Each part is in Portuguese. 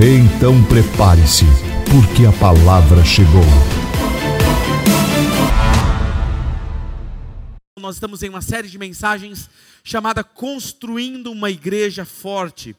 Então prepare-se, porque a palavra chegou. Nós estamos em uma série de mensagens chamada Construindo uma Igreja Forte.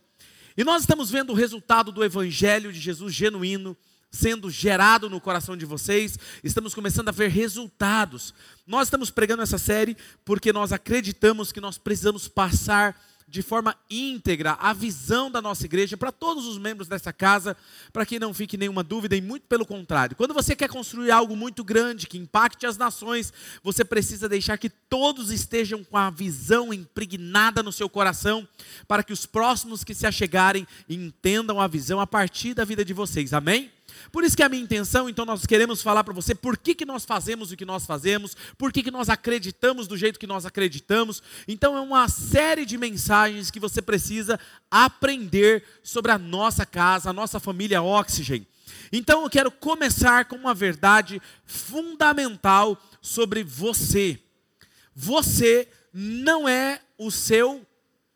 E nós estamos vendo o resultado do Evangelho de Jesus genuíno sendo gerado no coração de vocês, estamos começando a ver resultados. Nós estamos pregando essa série porque nós acreditamos que nós precisamos passar de forma íntegra a visão da nossa igreja para todos os membros dessa casa, para que não fique nenhuma dúvida, e muito pelo contrário. Quando você quer construir algo muito grande, que impacte as nações, você precisa deixar que todos estejam com a visão impregnada no seu coração, para que os próximos que se achegarem entendam a visão a partir da vida de vocês. Amém? Por isso que é a minha intenção, então nós queremos falar para você por que, que nós fazemos o que nós fazemos, por que, que nós acreditamos do jeito que nós acreditamos. Então é uma série de mensagens que você precisa aprender sobre a nossa casa, a nossa família Oxygen. Então eu quero começar com uma verdade fundamental sobre você. Você não é o seu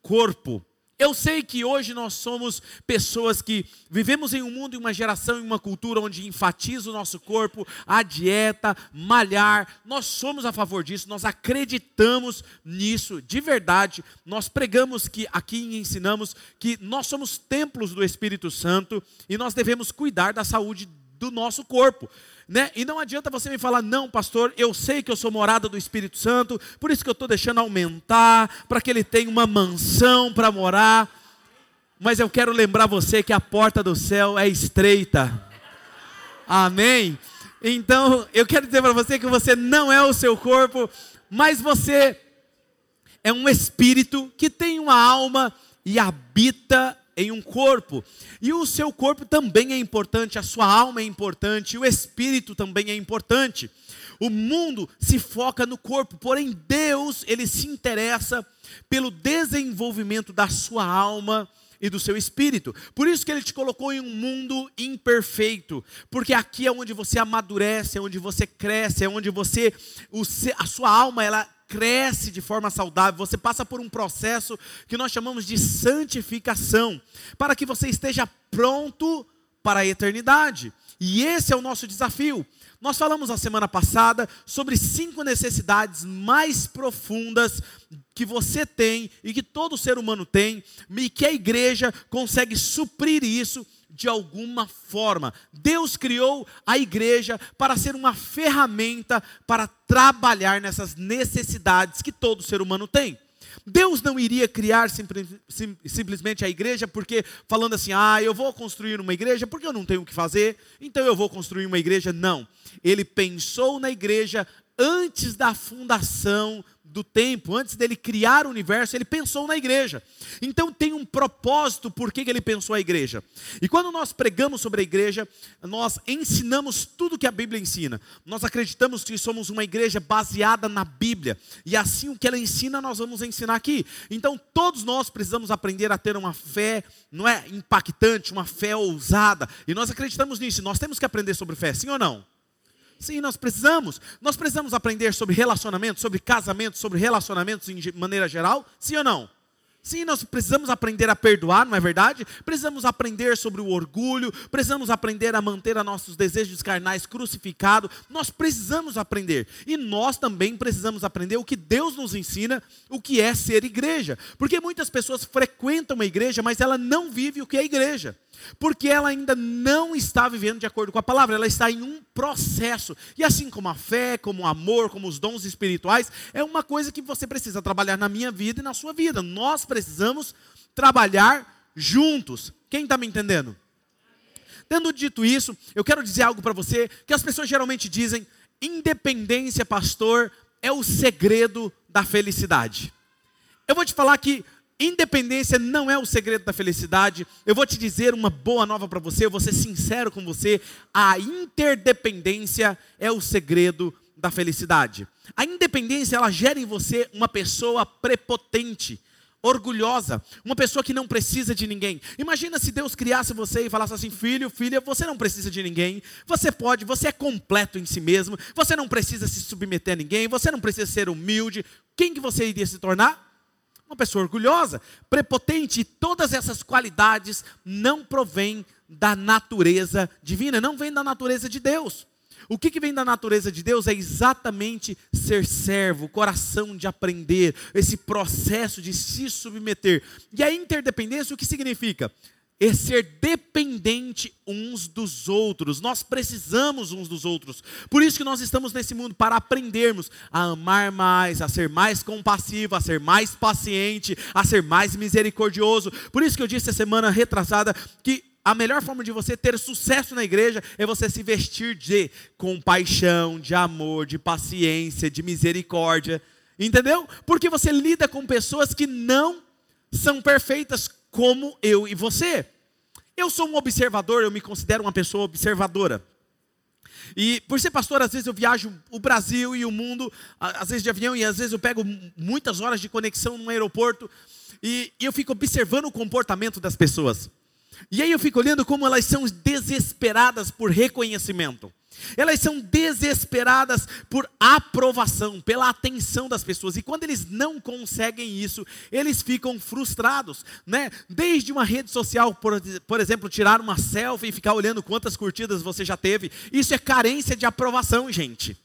corpo. Eu sei que hoje nós somos pessoas que vivemos em um mundo, em uma geração, em uma cultura onde enfatiza o nosso corpo, a dieta, malhar. Nós somos a favor disso, nós acreditamos nisso de verdade. Nós pregamos que aqui ensinamos que nós somos templos do Espírito Santo e nós devemos cuidar da saúde do nosso corpo. Né? E não adianta você me falar, não, pastor, eu sei que eu sou morada do Espírito Santo, por isso que eu estou deixando aumentar, para que ele tenha uma mansão para morar. Mas eu quero lembrar você que a porta do céu é estreita. Amém? Então, eu quero dizer para você que você não é o seu corpo, mas você é um espírito que tem uma alma e habita em um corpo. E o seu corpo também é importante, a sua alma é importante, o espírito também é importante. O mundo se foca no corpo, porém Deus, ele se interessa pelo desenvolvimento da sua alma e do seu espírito. Por isso que ele te colocou em um mundo imperfeito, porque aqui é onde você amadurece, é onde você cresce, é onde você a sua alma ela cresce de forma saudável, você passa por um processo que nós chamamos de santificação, para que você esteja pronto para a eternidade. E esse é o nosso desafio. Nós falamos na semana passada sobre cinco necessidades mais profundas que você tem e que todo ser humano tem, e que a igreja consegue suprir isso de alguma forma. Deus criou a igreja para ser uma ferramenta para trabalhar nessas necessidades que todo ser humano tem. Deus não iria criar simples, sim, simplesmente a igreja porque falando assim, ah, eu vou construir uma igreja porque eu não tenho o que fazer, então eu vou construir uma igreja. Não. Ele pensou na igreja antes da fundação do tempo, antes dele criar o universo, ele pensou na igreja. Então tem um propósito por que ele pensou a igreja. E quando nós pregamos sobre a igreja, nós ensinamos tudo que a Bíblia ensina. Nós acreditamos que somos uma igreja baseada na Bíblia. E assim o que ela ensina, nós vamos ensinar aqui. Então todos nós precisamos aprender a ter uma fé, não é impactante, uma fé ousada. E nós acreditamos nisso. Nós temos que aprender sobre fé, sim ou não? Sim, nós precisamos. Nós precisamos aprender sobre relacionamentos, sobre casamentos, sobre relacionamentos em maneira geral, sim ou não? Sim, nós precisamos aprender a perdoar, não é verdade? Precisamos aprender sobre o orgulho, precisamos aprender a manter a nossos desejos carnais crucificados. Nós precisamos aprender. E nós também precisamos aprender o que Deus nos ensina, o que é ser igreja. Porque muitas pessoas frequentam a igreja, mas ela não vive o que é igreja. Porque ela ainda não está vivendo de acordo com a palavra, ela está em um processo. E assim como a fé, como o amor, como os dons espirituais, é uma coisa que você precisa trabalhar na minha vida e na sua vida. Nós precisamos trabalhar juntos. Quem está me entendendo? Tendo dito isso, eu quero dizer algo para você que as pessoas geralmente dizem: independência, pastor, é o segredo da felicidade. Eu vou te falar que Independência não é o segredo da felicidade. Eu vou te dizer uma boa nova para você, eu vou ser sincero com você. A interdependência é o segredo da felicidade. A independência, ela gera em você uma pessoa prepotente, orgulhosa, uma pessoa que não precisa de ninguém. Imagina se Deus criasse você e falasse assim: filho, filha, você não precisa de ninguém, você pode, você é completo em si mesmo, você não precisa se submeter a ninguém, você não precisa ser humilde. Quem que você iria se tornar? Uma pessoa orgulhosa, prepotente, todas essas qualidades não provêm da natureza divina, não vêm da natureza de Deus. O que, que, vem da natureza de Deus é exatamente ser servo, coração de aprender, esse processo de se submeter. E a interdependência, o que significa? É ser dependente uns dos outros. Nós precisamos uns dos outros. Por isso que nós estamos nesse mundo para aprendermos a amar mais, a ser mais compassivo, a ser mais paciente, a ser mais misericordioso. Por isso que eu disse a semana retrasada que a melhor forma de você ter sucesso na igreja é você se vestir de compaixão, de amor, de paciência, de misericórdia. Entendeu? Porque você lida com pessoas que não são perfeitas como eu e você. Eu sou um observador, eu me considero uma pessoa observadora. E por ser pastor, às vezes eu viajo o Brasil e o mundo, às vezes de avião, e às vezes eu pego muitas horas de conexão no aeroporto, e, e eu fico observando o comportamento das pessoas. E aí eu fico olhando como elas são desesperadas por reconhecimento. Elas são desesperadas por aprovação, pela atenção das pessoas. E quando eles não conseguem isso, eles ficam frustrados, né? Desde uma rede social, por, por exemplo, tirar uma selfie e ficar olhando quantas curtidas você já teve. Isso é carência de aprovação, gente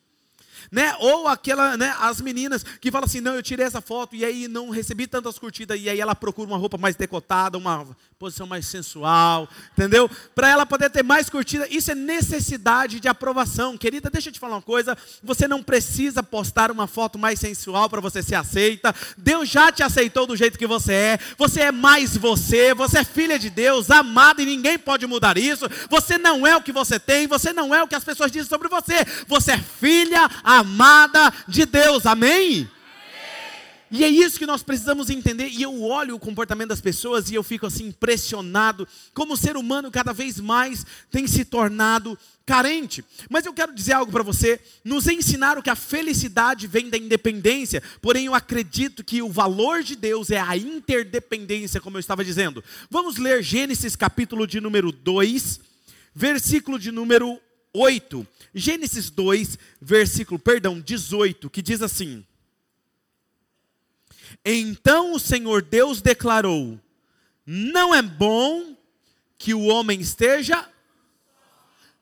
né? Ou aquela, né, as meninas que falam assim, não, eu tirei essa foto e aí não recebi tantas curtidas e aí ela procura uma roupa mais decotada, uma posição mais sensual, entendeu? Para ela poder ter mais curtida. Isso é necessidade de aprovação. Querida, deixa eu te falar uma coisa, você não precisa postar uma foto mais sensual para você ser aceita. Deus já te aceitou do jeito que você é. Você é mais você, você é filha de Deus, amada e ninguém pode mudar isso. Você não é o que você tem, você não é o que as pessoas dizem sobre você. Você é filha, amada de Deus. Amém? E é isso que nós precisamos entender. E eu olho o comportamento das pessoas e eu fico assim impressionado como o ser humano cada vez mais tem se tornado carente. Mas eu quero dizer algo para você. Nos ensinaram que a felicidade vem da independência, porém eu acredito que o valor de Deus é a interdependência, como eu estava dizendo. Vamos ler Gênesis capítulo de número 2, versículo de número 8. Gênesis 2, versículo, perdão, 18, que diz assim: Então o Senhor Deus declarou: Não é bom que o homem esteja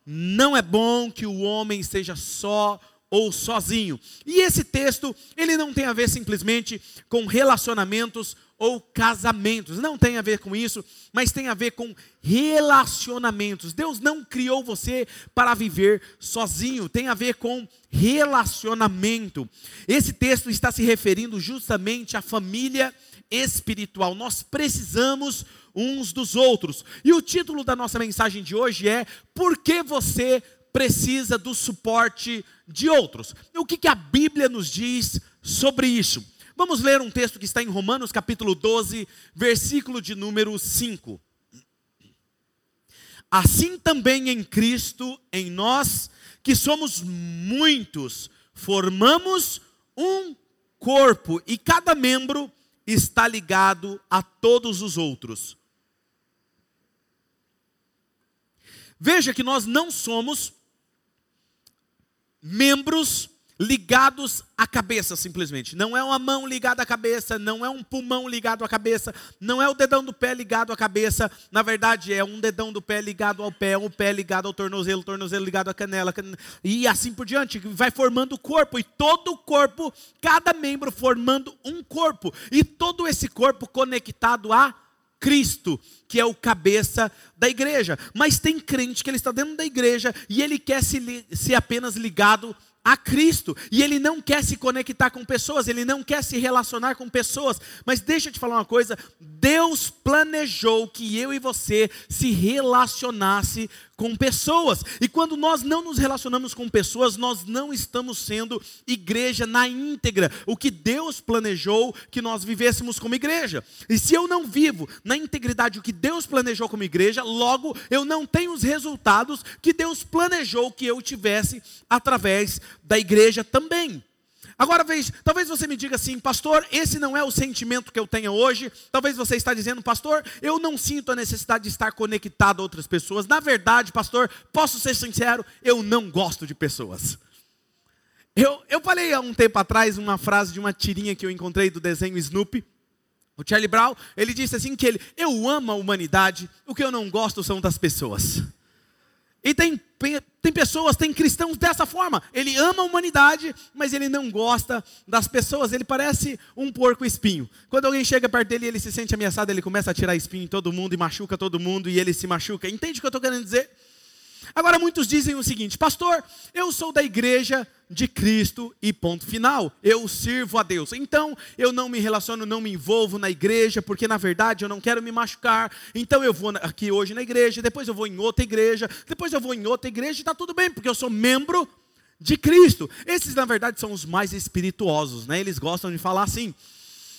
não é bom que o homem esteja só ou sozinho. E esse texto, ele não tem a ver simplesmente com relacionamentos ou casamentos. Não tem a ver com isso, mas tem a ver com relacionamentos. Deus não criou você para viver sozinho, tem a ver com relacionamento. Esse texto está se referindo justamente à família espiritual. Nós precisamos uns dos outros. E o título da nossa mensagem de hoje é: Por que você precisa do suporte de outros? O que, que a Bíblia nos diz sobre isso? Vamos ler um texto que está em Romanos capítulo 12, versículo de número 5. Assim também em Cristo, em nós, que somos muitos, formamos um corpo e cada membro está ligado a todos os outros. Veja que nós não somos membros ligados à cabeça, simplesmente. Não é uma mão ligada à cabeça, não é um pulmão ligado à cabeça, não é o dedão do pé ligado à cabeça. Na verdade, é um dedão do pé ligado ao pé, um pé ligado ao tornozelo, tornozelo ligado à canela, e assim por diante. Vai formando o corpo, e todo o corpo, cada membro formando um corpo, e todo esse corpo conectado a Cristo, que é o cabeça da igreja. Mas tem crente que ele está dentro da igreja e ele quer se, ser apenas ligado a Cristo. E ele não quer se conectar com pessoas, ele não quer se relacionar com pessoas. Mas deixa eu te falar uma coisa: Deus planejou que eu e você se relacionasse com pessoas. E quando nós não nos relacionamos com pessoas, nós não estamos sendo igreja na íntegra, o que Deus planejou que nós vivêssemos como igreja. E se eu não vivo na integridade o que Deus planejou como igreja, logo eu não tenho os resultados que Deus planejou que eu tivesse através da igreja também. Agora talvez você me diga assim, pastor, esse não é o sentimento que eu tenho hoje. Talvez você está dizendo, pastor, eu não sinto a necessidade de estar conectado a outras pessoas. Na verdade, pastor, posso ser sincero, eu não gosto de pessoas. Eu, eu falei há um tempo atrás uma frase de uma tirinha que eu encontrei do desenho Snoopy. O Charlie Brown, ele disse assim que ele, eu amo a humanidade, o que eu não gosto são das pessoas. E tem, tem pessoas, tem cristãos dessa forma. Ele ama a humanidade, mas ele não gosta das pessoas. Ele parece um porco espinho. Quando alguém chega perto dele ele se sente ameaçado, ele começa a tirar espinho em todo mundo e machuca todo mundo e ele se machuca. Entende o que eu estou querendo dizer? Agora, muitos dizem o seguinte: Pastor, eu sou da igreja de Cristo e ponto final. Eu sirvo a Deus. Então, eu não me relaciono, não me envolvo na igreja, porque na verdade eu não quero me machucar. Então, eu vou aqui hoje na igreja, depois eu vou em outra igreja, depois eu vou em outra igreja e está tudo bem, porque eu sou membro de Cristo. Esses, na verdade, são os mais espirituosos, né? Eles gostam de falar assim.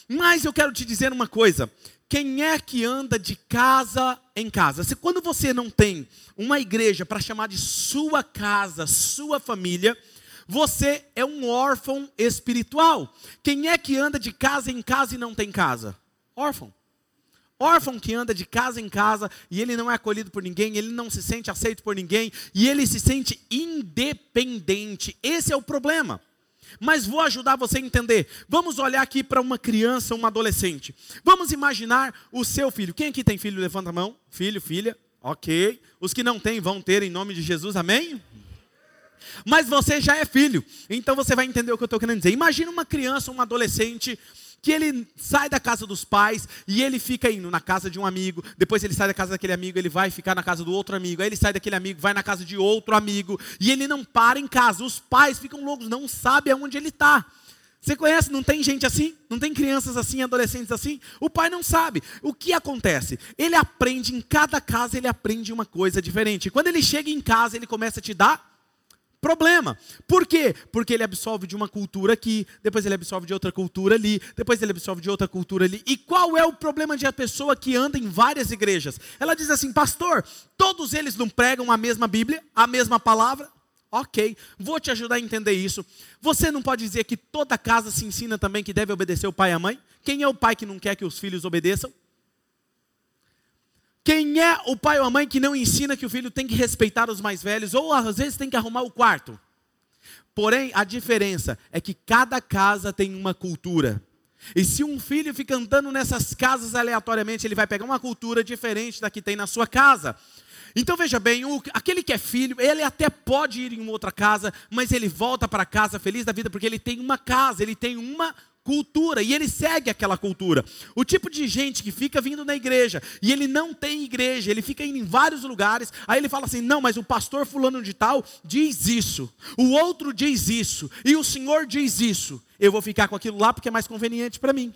Mas eu quero te dizer uma coisa: quem é que anda de casa em casa? Se quando você não tem uma igreja para chamar de sua casa, sua família, você é um órfão espiritual. Quem é que anda de casa em casa e não tem casa? Órfão. Órfão que anda de casa em casa e ele não é acolhido por ninguém, ele não se sente aceito por ninguém e ele se sente independente. Esse é o problema. Mas vou ajudar você a entender. Vamos olhar aqui para uma criança, um adolescente. Vamos imaginar o seu filho. Quem aqui tem filho? Levanta a mão. Filho, filha. Ok. Os que não têm vão ter em nome de Jesus. Amém? Mas você já é filho. Então você vai entender o que eu estou querendo dizer. Imagina uma criança, um adolescente que ele sai da casa dos pais e ele fica indo na casa de um amigo, depois ele sai da casa daquele amigo, ele vai ficar na casa do outro amigo, aí ele sai daquele amigo, vai na casa de outro amigo, e ele não para em casa. Os pais ficam loucos, não sabem aonde ele está. Você conhece? Não tem gente assim? Não tem crianças assim, adolescentes assim? O pai não sabe. O que acontece? Ele aprende, em cada casa ele aprende uma coisa diferente. Quando ele chega em casa, ele começa a te dar problema. Por quê? Porque ele absorve de uma cultura aqui, depois ele absorve de outra cultura ali, depois ele absorve de outra cultura ali. E qual é o problema de a pessoa que anda em várias igrejas? Ela diz assim, pastor, todos eles não pregam a mesma Bíblia, a mesma palavra? Ok, vou te ajudar a entender isso. Você não pode dizer que toda casa se ensina também que deve obedecer o pai e a mãe? Quem é o pai que não quer que os filhos obedeçam? Quem é o pai ou a mãe que não ensina que o filho tem que respeitar os mais velhos, ou às vezes tem que arrumar o quarto? Porém, a diferença é que cada casa tem uma cultura. E se um filho fica andando nessas casas aleatoriamente, ele vai pegar uma cultura diferente da que tem na sua casa. Então veja bem, o, aquele que é filho, ele até pode ir em outra casa, mas ele volta para casa feliz da vida porque ele tem uma casa, ele tem uma cultura e ele segue aquela cultura. O tipo de gente que fica vindo na igreja e ele não tem igreja, ele fica indo em vários lugares, aí ele fala assim: não, mas o pastor fulano de tal diz isso, o outro diz isso, e o senhor diz isso. Eu vou ficar com aquilo lá porque é mais conveniente para mim.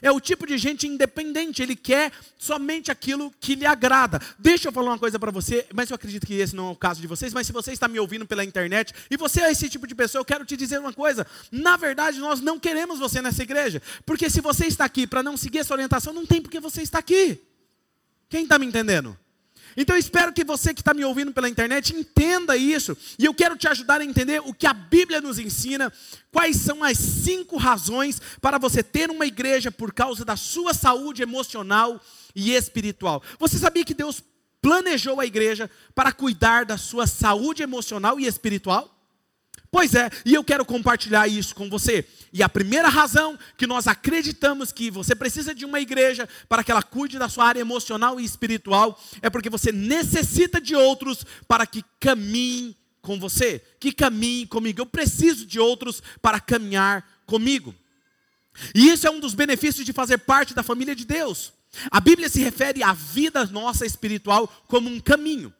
É o tipo de gente independente, ele quer somente aquilo que lhe agrada. Deixa eu falar uma coisa para você, mas eu acredito que esse não é o caso de vocês, mas se você está me ouvindo pela internet e você é esse tipo de pessoa, eu quero te dizer uma coisa. Na verdade, nós não queremos você nessa igreja, porque se você está aqui para não seguir essa orientação, não tem porque você está aqui. Quem está me entendendo? Então eu espero que você que está me ouvindo pela internet entenda isso. E eu quero te ajudar a entender o que a Bíblia nos ensina. Quais são as cinco razões para você ter uma igreja por causa da sua saúde emocional e espiritual. Você sabia que Deus planejou a igreja para cuidar da sua saúde emocional e espiritual? Pois é, e eu quero compartilhar isso com você. E a primeira razão que nós acreditamos que você precisa de uma igreja para que ela cuide da sua área emocional e espiritual é porque você necessita de outros para que caminhem com você, que caminhem comigo. Eu preciso de outros para caminhar comigo. E isso é um dos benefícios de fazer parte da família de Deus. A Bíblia se refere à vida nossa espiritual como um caminho.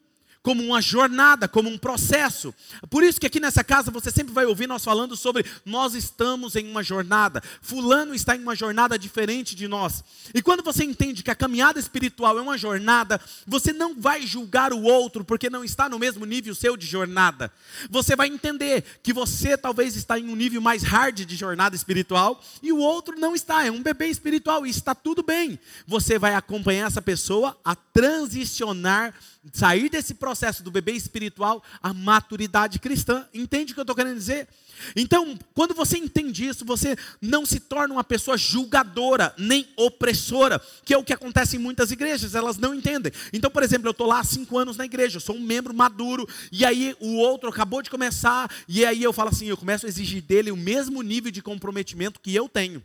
Como uma jornada, como um processo. Por isso que aqui nessa casa você sempre vai ouvir nós falando sobre nós estamos em uma jornada. Fulano está em uma jornada diferente de nós. E quando você entende que a caminhada espiritual é uma jornada, você não vai julgar o outro porque não está no mesmo nível seu de jornada. Você vai entender que você talvez está em um nível mais hard de jornada espiritual e o outro não está, é um bebê espiritual e está tudo bem. Você vai acompanhar essa pessoa a transicionar sair desse processo do bebê espiritual à maturidade cristã. Entende o que eu estou querendo dizer? Então, quando você entende isso, você não se torna uma pessoa julgadora, nem opressora, que é o que acontece em muitas igrejas, elas não entendem. Então, por exemplo, eu estou lá há cinco anos na igreja, eu sou um membro maduro, e aí o outro acabou de começar, e aí eu falo assim, eu começo a exigir dele o mesmo nível de comprometimento que eu tenho.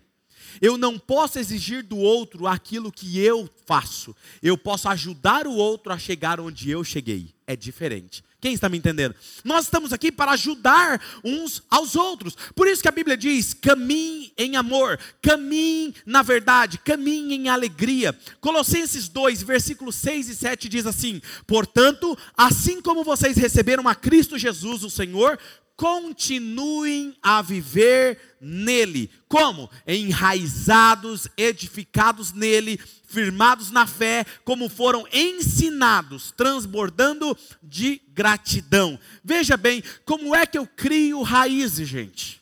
Eu não posso exigir do outro aquilo que eu faço. Eu posso ajudar o outro a chegar onde eu cheguei. É diferente. Quem está me entendendo? Nós estamos aqui para ajudar uns aos outros. Por isso que a Bíblia diz: caminhe em amor, caminhe na verdade, caminhe em alegria. Colossenses 2, versículos 6 e 7 diz assim: Portanto, assim como vocês receberam a Cristo Jesus, o Senhor, continuem a viver nele. Como? Enraizados, edificados nele, firmados na fé, como foram ensinados, transbordando de gratidão. Veja bem, como é que eu crio raízes, gente?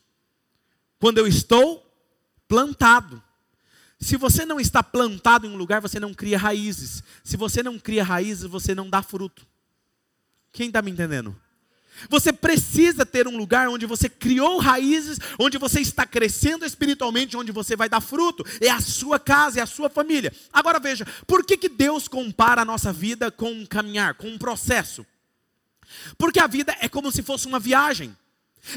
Quando eu estou plantado. Se você não está plantado em um lugar, você não cria raízes. Se você não cria raízes, você não dá fruto. Quem está me entendendo? Você precisa ter um lugar onde você criou raízes, onde você está crescendo espiritualmente, onde você vai dar fruto. É a sua casa, é a sua família. Agora veja, por que, que Deus compara a nossa vida com um caminhar, com um processo? Porque a vida é como se fosse uma viagem.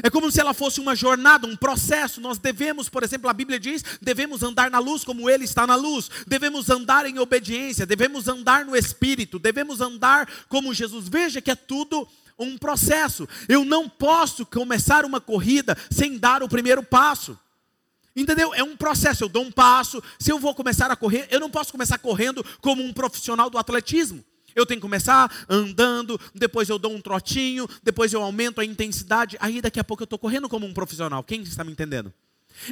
É como se ela fosse uma jornada, um processo. Nós devemos, por exemplo, a Bíblia diz, devemos andar na luz como Ele está na luz, devemos andar em obediência, devemos andar no Espírito, devemos andar como Jesus. Veja que é tudo um processo. Eu não posso começar uma corrida sem dar o primeiro passo. Entendeu? É um processo. Eu dou um passo. Se eu vou começar a correr, eu não posso começar correndo como um profissional do atletismo. Eu tenho que começar andando, depois eu dou um trotinho, depois eu aumento a intensidade. Aí daqui a pouco eu estou correndo como um profissional. Quem está me entendendo?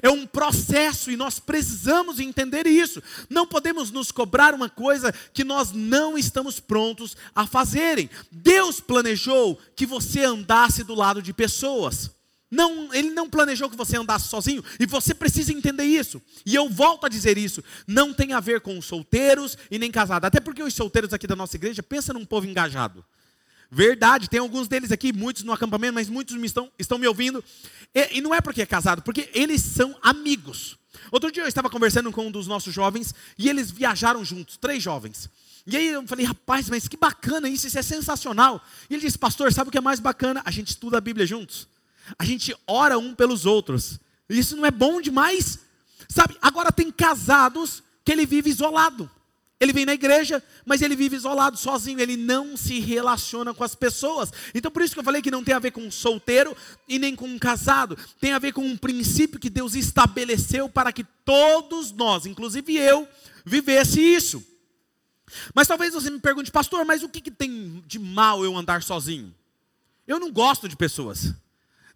É um processo e nós precisamos entender isso. Não podemos nos cobrar uma coisa que nós não estamos prontos a fazerem. Deus planejou que você andasse do lado de pessoas. Não, ele não planejou que você andasse sozinho e você precisa entender isso. E eu volto a dizer isso, não tem a ver com solteiros e nem casados. Até porque os solteiros aqui da nossa igreja pensa num povo engajado. Verdade, tem alguns deles aqui, muitos no acampamento, mas muitos me estão, estão me ouvindo. E, e não é porque é casado, porque eles são amigos. Outro dia eu estava conversando com um dos nossos jovens e eles viajaram juntos, três jovens. E aí eu falei, rapaz, mas que bacana isso, isso é sensacional. E ele disse, pastor, sabe o que é mais bacana? A gente estuda a Bíblia juntos. A gente ora um pelos outros. Isso não é bom demais? Sabe, agora tem casados que ele vive isolado. Ele vem na igreja, mas ele vive isolado, sozinho, ele não se relaciona com as pessoas. Então por isso que eu falei que não tem a ver com um solteiro e nem com um casado, tem a ver com um princípio que Deus estabeleceu para que todos nós, inclusive eu, vivesse isso. Mas talvez você me pergunte, pastor, mas o que, que tem de mal eu andar sozinho? Eu não gosto de pessoas.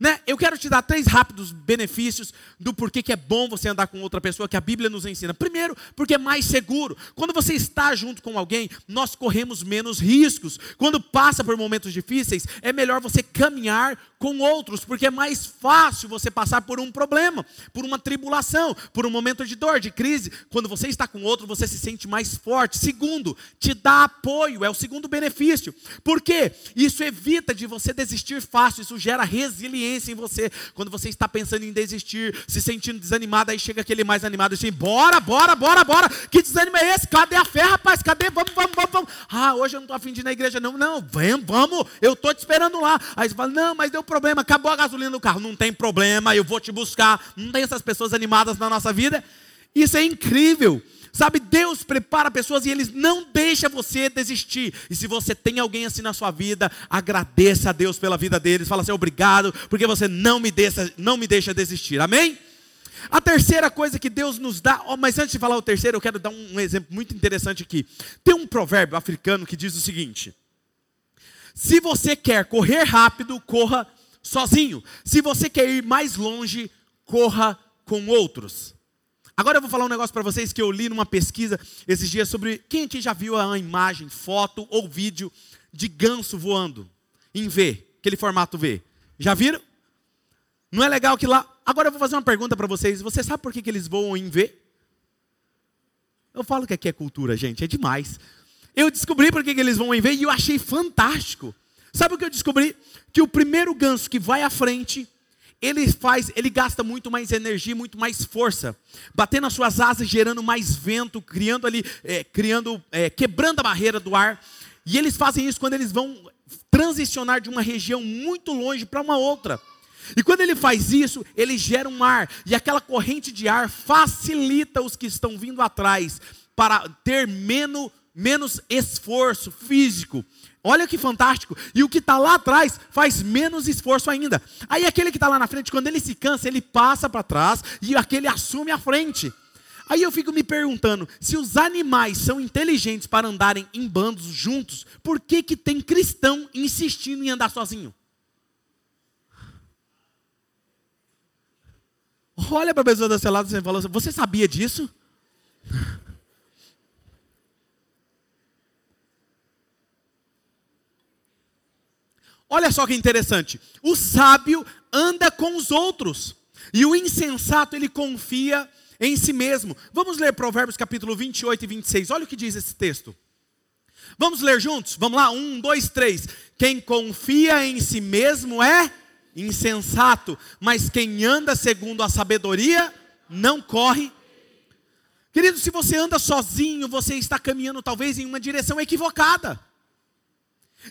Né? Eu quero te dar três rápidos benefícios do porquê que é bom você andar com outra pessoa que a Bíblia nos ensina. Primeiro, porque é mais seguro. Quando você está junto com alguém, nós corremos menos riscos. Quando passa por momentos difíceis, é melhor você caminhar com outros, porque é mais fácil você passar por um problema, por uma tribulação, por um momento de dor, de crise. Quando você está com outro, você se sente mais forte. Segundo, te dá apoio, é o segundo benefício. Por quê? Isso evita de você desistir fácil, isso gera resiliência em você. Quando você está pensando em desistir, se sentindo desanimado, aí chega aquele mais animado assim: bora, bora, bora, bora. Que desânimo é esse? Cadê a fé, rapaz? Cadê? Vamos, vamos, vamos, vamos. Ah, hoje eu não estou afim de ir na igreja, não. Não, vem, vamos, eu estou te esperando lá. Aí você fala: não, mas deu problema, acabou a gasolina no carro. Não tem problema, eu vou te buscar. Não tem essas pessoas animadas na nossa vida. Isso é incrível. Sabe, Deus prepara pessoas e eles não deixa você desistir. E se você tem alguém assim na sua vida, agradeça a Deus pela vida deles. Fala assim, obrigado, porque você não me deixa, não me deixa desistir. Amém? A terceira coisa que Deus nos dá, oh, mas antes de falar o terceiro, eu quero dar um exemplo muito interessante aqui. Tem um provérbio africano que diz o seguinte: Se você quer correr rápido, corra sozinho. Se você quer ir mais longe, corra com outros. Agora eu vou falar um negócio para vocês que eu li numa pesquisa esses dias sobre quem aqui já viu a imagem, foto ou vídeo de ganso voando em V, aquele formato V. Já viram? Não é legal que lá. Agora eu vou fazer uma pergunta para vocês. Você sabe por que, que eles voam em V? Eu falo que aqui é cultura, gente, é demais. Eu descobri por que, que eles vão em V e eu achei fantástico. Sabe o que eu descobri? Que o primeiro ganso que vai à frente, ele faz, ele gasta muito mais energia, muito mais força, batendo as suas asas, gerando mais vento, criando ali, é, criando, é, quebrando a barreira do ar. E eles fazem isso quando eles vão transicionar de uma região muito longe para uma outra. E quando ele faz isso, ele gera um ar, e aquela corrente de ar facilita os que estão vindo atrás para ter menos, menos esforço físico. Olha que fantástico. E o que está lá atrás faz menos esforço ainda. Aí aquele que está lá na frente, quando ele se cansa, ele passa para trás e aquele assume a frente. Aí eu fico me perguntando, se os animais são inteligentes para andarem em bandos juntos, por que que tem cristão insistindo em andar sozinho? Olha para a pessoa da seu lado e fala assim, você sabia disso? Olha só que interessante. O sábio anda com os outros. E o insensato, ele confia em si mesmo. Vamos ler Provérbios capítulo 28 e 26. Olha o que diz esse texto. Vamos ler juntos? Vamos lá? Um, dois, três. Quem confia em si mesmo é insensato, mas quem anda segundo a sabedoria não corre. Querido, se você anda sozinho, você está caminhando talvez em uma direção equivocada.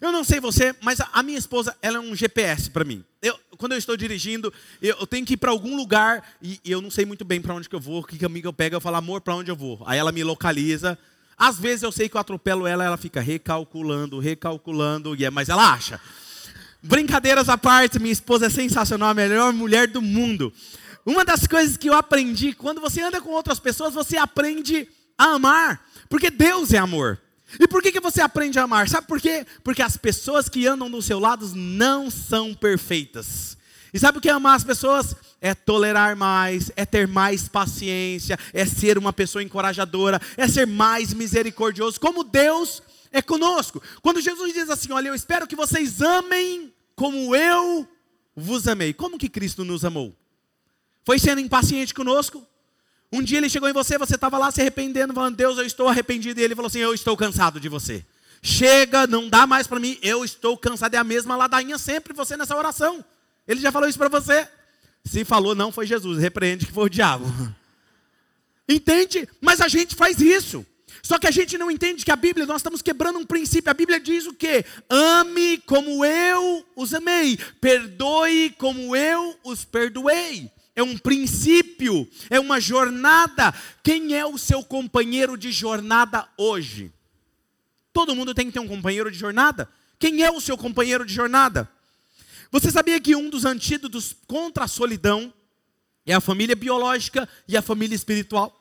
Eu não sei você, mas a minha esposa, ela é um GPS para mim. Eu, quando eu estou dirigindo, eu, eu tenho que ir para algum lugar e, e, eu não sei muito bem para onde que eu vou, que caminho eu pego, eu falo, amor, para onde eu vou? Aí ela me localiza. Às vezes eu sei que eu atropelo ela, ela fica recalculando, recalculando, e é, mas ela acha. Brincadeiras à parte, minha esposa é sensacional, a melhor mulher do mundo. Uma das coisas que eu aprendi, quando você anda com outras pessoas, você aprende a amar, porque Deus é amor. E por que, que você aprende a amar? Sabe por quê? Porque as pessoas que andam do seu lado não são perfeitas. E sabe o que é amar as pessoas? É tolerar mais, é ter mais paciência, é ser uma pessoa encorajadora, é ser mais misericordioso, como Deus é conosco. Quando Jesus diz assim: Olha, eu espero que vocês amem como eu vos amei. Como que Cristo nos amou? Foi sendo impaciente conosco, um dia ele chegou em você, você estava lá se arrependendo, falando, Deus, eu estou arrependido. E ele falou assim: Eu estou cansado de você. Chega, não dá mais para mim, eu estou cansado. É a mesma ladainha sempre, você nessa oração. Ele já falou isso para você. Se falou, não foi Jesus, repreende que foi o diabo. Entende? Mas a gente faz isso. Só que a gente não entende que a Bíblia, nós estamos quebrando um princípio. A Bíblia diz o quê? Ame como eu os amei, perdoe como eu os perdoei é um princípio, é uma jornada. Quem é o seu companheiro de jornada hoje? Todo mundo tem que ter um companheiro de jornada. Quem é o seu companheiro de jornada? Você sabia que um dos antídotos contra a solidão é a família biológica e a família espiritual?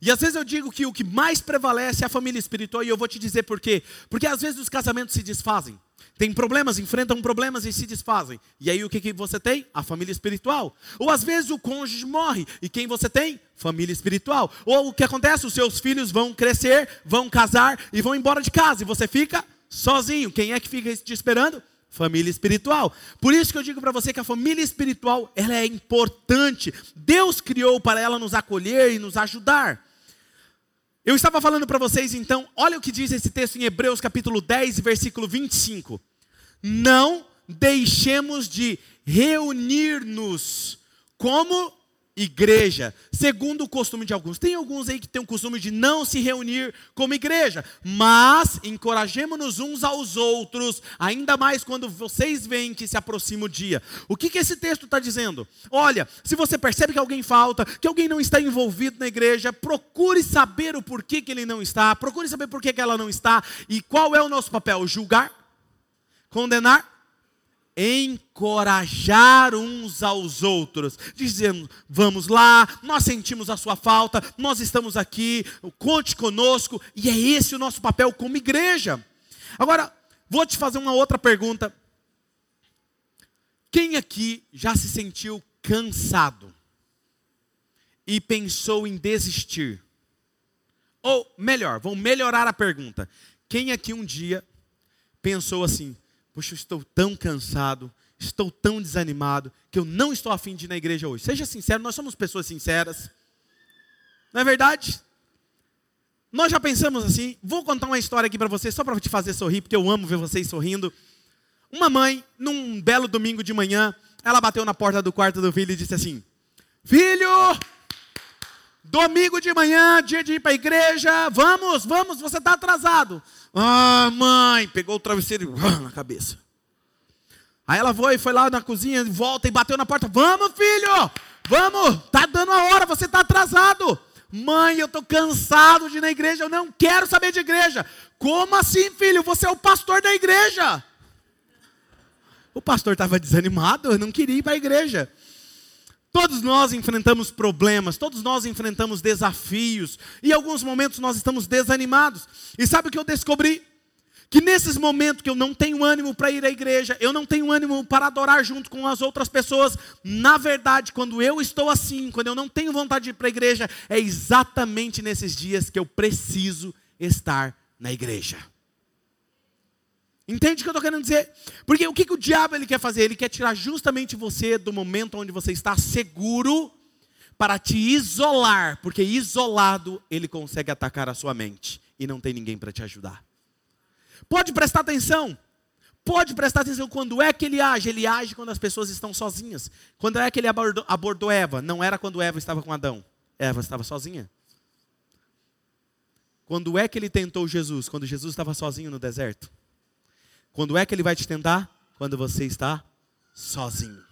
E às vezes eu digo que o que mais prevalece é a família espiritual, e eu vou te dizer por quê. Porque às vezes os casamentos se desfazem. Tem problemas, enfrentam problemas e se desfazem. E aí o que, que você tem? A família espiritual. Ou às vezes o cônjuge morre. E quem você tem? Família espiritual. Ou o que acontece? Os seus filhos vão crescer, vão casar e vão embora de casa. E você fica sozinho. Quem é que fica te esperando? Família espiritual. Por isso que eu digo para você que a família espiritual ela é importante. Deus criou para ela nos acolher e nos ajudar. Eu estava falando para vocês então, olha o que diz esse texto em Hebreus capítulo 10, versículo 25. Não deixemos de reunir-nos como igreja, segundo o costume de alguns. Tem alguns aí que têm o costume de não se reunir como igreja, mas encorajemos-nos uns aos outros, ainda mais quando vocês veem que se aproxima o dia. O que, que esse texto está dizendo? Olha, se você percebe que alguém falta, que alguém não está envolvido na igreja, procure saber o porquê que ele não está, procure saber por que ela não está e qual é o nosso papel: julgar, condenar encorajar uns aos outros, dizendo: vamos lá, nós sentimos a sua falta, nós estamos aqui, conte conosco, e é esse o nosso papel como igreja. Agora, vou te fazer uma outra pergunta. Quem aqui já se sentiu cansado e pensou em desistir? Ou melhor, vamos melhorar a pergunta. Quem aqui um dia pensou assim: Puxa, eu estou tão cansado, estou tão desanimado, que eu não estou afim de ir na igreja hoje? Seja sincero, nós somos pessoas sinceras. Não é verdade? Nós já pensamos assim. Vou contar uma história aqui para você, só para te fazer sorrir, porque eu amo ver vocês sorrindo. Uma mãe, num belo domingo de manhã, ela bateu na porta do quarto do filho e disse assim: Filho, domingo de manhã, dia de ir para a igreja, vamos, vamos, você está atrasado. Ah, mãe, pegou o travesseiro e na cabeça. Aí ela foi, foi lá na cozinha, volta e bateu na porta: Vamos, filho, vamos, tá dando a hora, você está atrasado. Mãe, eu estou cansado de ir na igreja, eu não quero saber de igreja. Como assim, filho? Você é o pastor da igreja. O pastor estava desanimado, não queria ir para a igreja. Todos nós enfrentamos problemas, todos nós enfrentamos desafios, e em alguns momentos nós estamos desanimados. E sabe o que eu descobri? Que nesses momentos que eu não tenho ânimo para ir à igreja, eu não tenho ânimo para adorar junto com as outras pessoas, na verdade, quando eu estou assim, quando eu não tenho vontade de ir para a igreja, é exatamente nesses dias que eu preciso estar na igreja. Entende o que eu estou querendo dizer? Porque o que, que o diabo ele quer fazer? Ele quer tirar justamente você do momento onde você está seguro para te isolar, porque isolado ele consegue atacar a sua mente e não tem ninguém para te ajudar. Pode prestar atenção. Pode prestar atenção quando é que ele age. Ele age quando as pessoas estão sozinhas. Quando é que ele abordou, abordou Eva? Não era quando Eva estava com Adão. Eva estava sozinha. Quando é que ele tentou Jesus? Quando Jesus estava sozinho no deserto. Quando é que ele vai te tentar? Quando você está sozinho.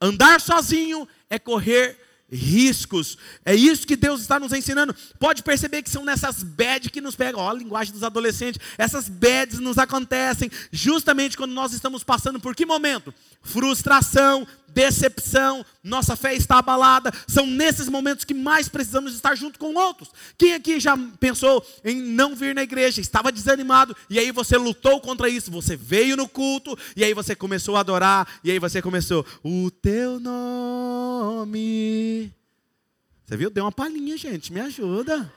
Andar sozinho é correr riscos. É isso que Deus está nos ensinando. Pode perceber que são nessas bad que nos pegam. Olha a linguagem dos adolescentes. Essas bads nos acontecem justamente quando nós estamos passando por que momento? Frustração, decepção, nossa fé está abalada. São nesses momentos que mais precisamos estar junto com outros. Quem aqui já pensou em não vir na igreja, estava desanimado, e aí você lutou contra isso, você veio no culto, e aí você começou a adorar, e aí você começou, o teu nome. Você viu? Deu uma palhinha, gente, me ajuda.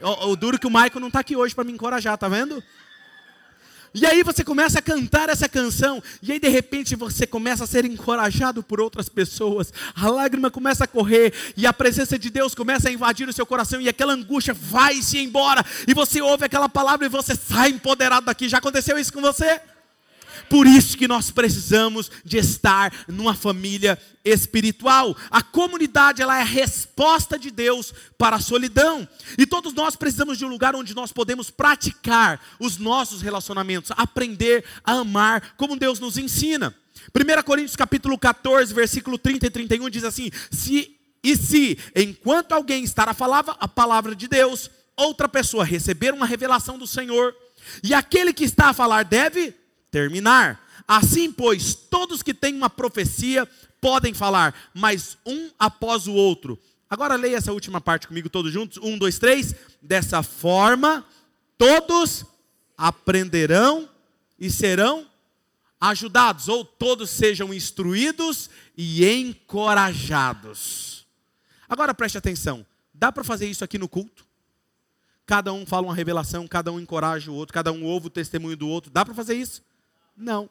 O, duro que o Michael não está aqui hoje para me encorajar, tá vendo? E aí você começa a cantar essa canção, e aí de repente você começa a ser encorajado por outras pessoas, a lágrima começa a correr, e a presença de Deus começa a invadir o seu coração, e aquela angústia vai-se embora, e você ouve aquela palavra e você sai empoderado daqui. Já aconteceu isso com você? Por isso que nós precisamos de estar numa família espiritual. A comunidade ela é a resposta de Deus para a solidão. E todos nós precisamos de um lugar onde nós podemos praticar os nossos relacionamentos, aprender a amar como Deus nos ensina. 1 Coríntios capítulo 14, versículo 30 e 31 diz assim: se e se, enquanto alguém estar a falar a palavra de Deus, outra pessoa receber uma revelação do Senhor, e aquele que está a falar deve terminar. Assim, pois, todos que têm uma profecia podem falar, mas um após o outro. Agora leia essa última parte comigo todos juntos. Um, dois, três. Dessa forma, todos aprenderão e serão ajudados, ou todos sejam instruídos e encorajados. Agora preste atenção: dá para fazer isso aqui no culto? Cada um fala uma revelação, cada um encoraja o outro, cada um ouve o testemunho do outro. Dá para fazer isso? Não.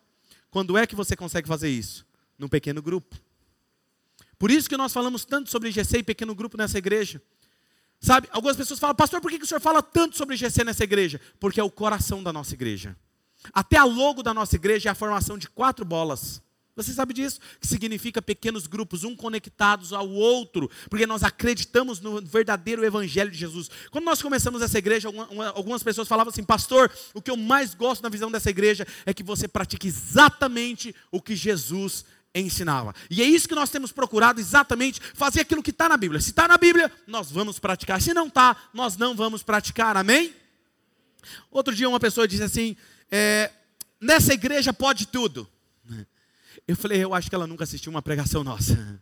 Quando é que você consegue fazer isso? Num pequeno grupo. Por isso que nós falamos tanto sobre GC e pequeno grupo nessa igreja. Sabe, algumas pessoas falam, pastor, por que o senhor fala tanto sobre GC nessa igreja? Porque é o coração da nossa igreja. Até a logo da nossa igreja é a formação de quatro bolas. Você sabe disso? Que significa pequenos grupos, um conectados ao outro, porque nós acreditamos no verdadeiro evangelho de Jesus. Quando nós começamos essa igreja, algumas pessoas falavam assim, pastor, o que eu mais gosto na visão dessa igreja é que você pratique exatamente o que Jesus ensinava. E é isso que nós temos procurado exatamente fazer aquilo que está na Bíblia. Se está na Bíblia, nós vamos praticar. Se não está, nós não vamos praticar. Amém? Outro dia uma pessoa disse assim: é, nessa igreja pode tudo. Eu falei, eu acho que ela nunca assistiu uma pregação nossa.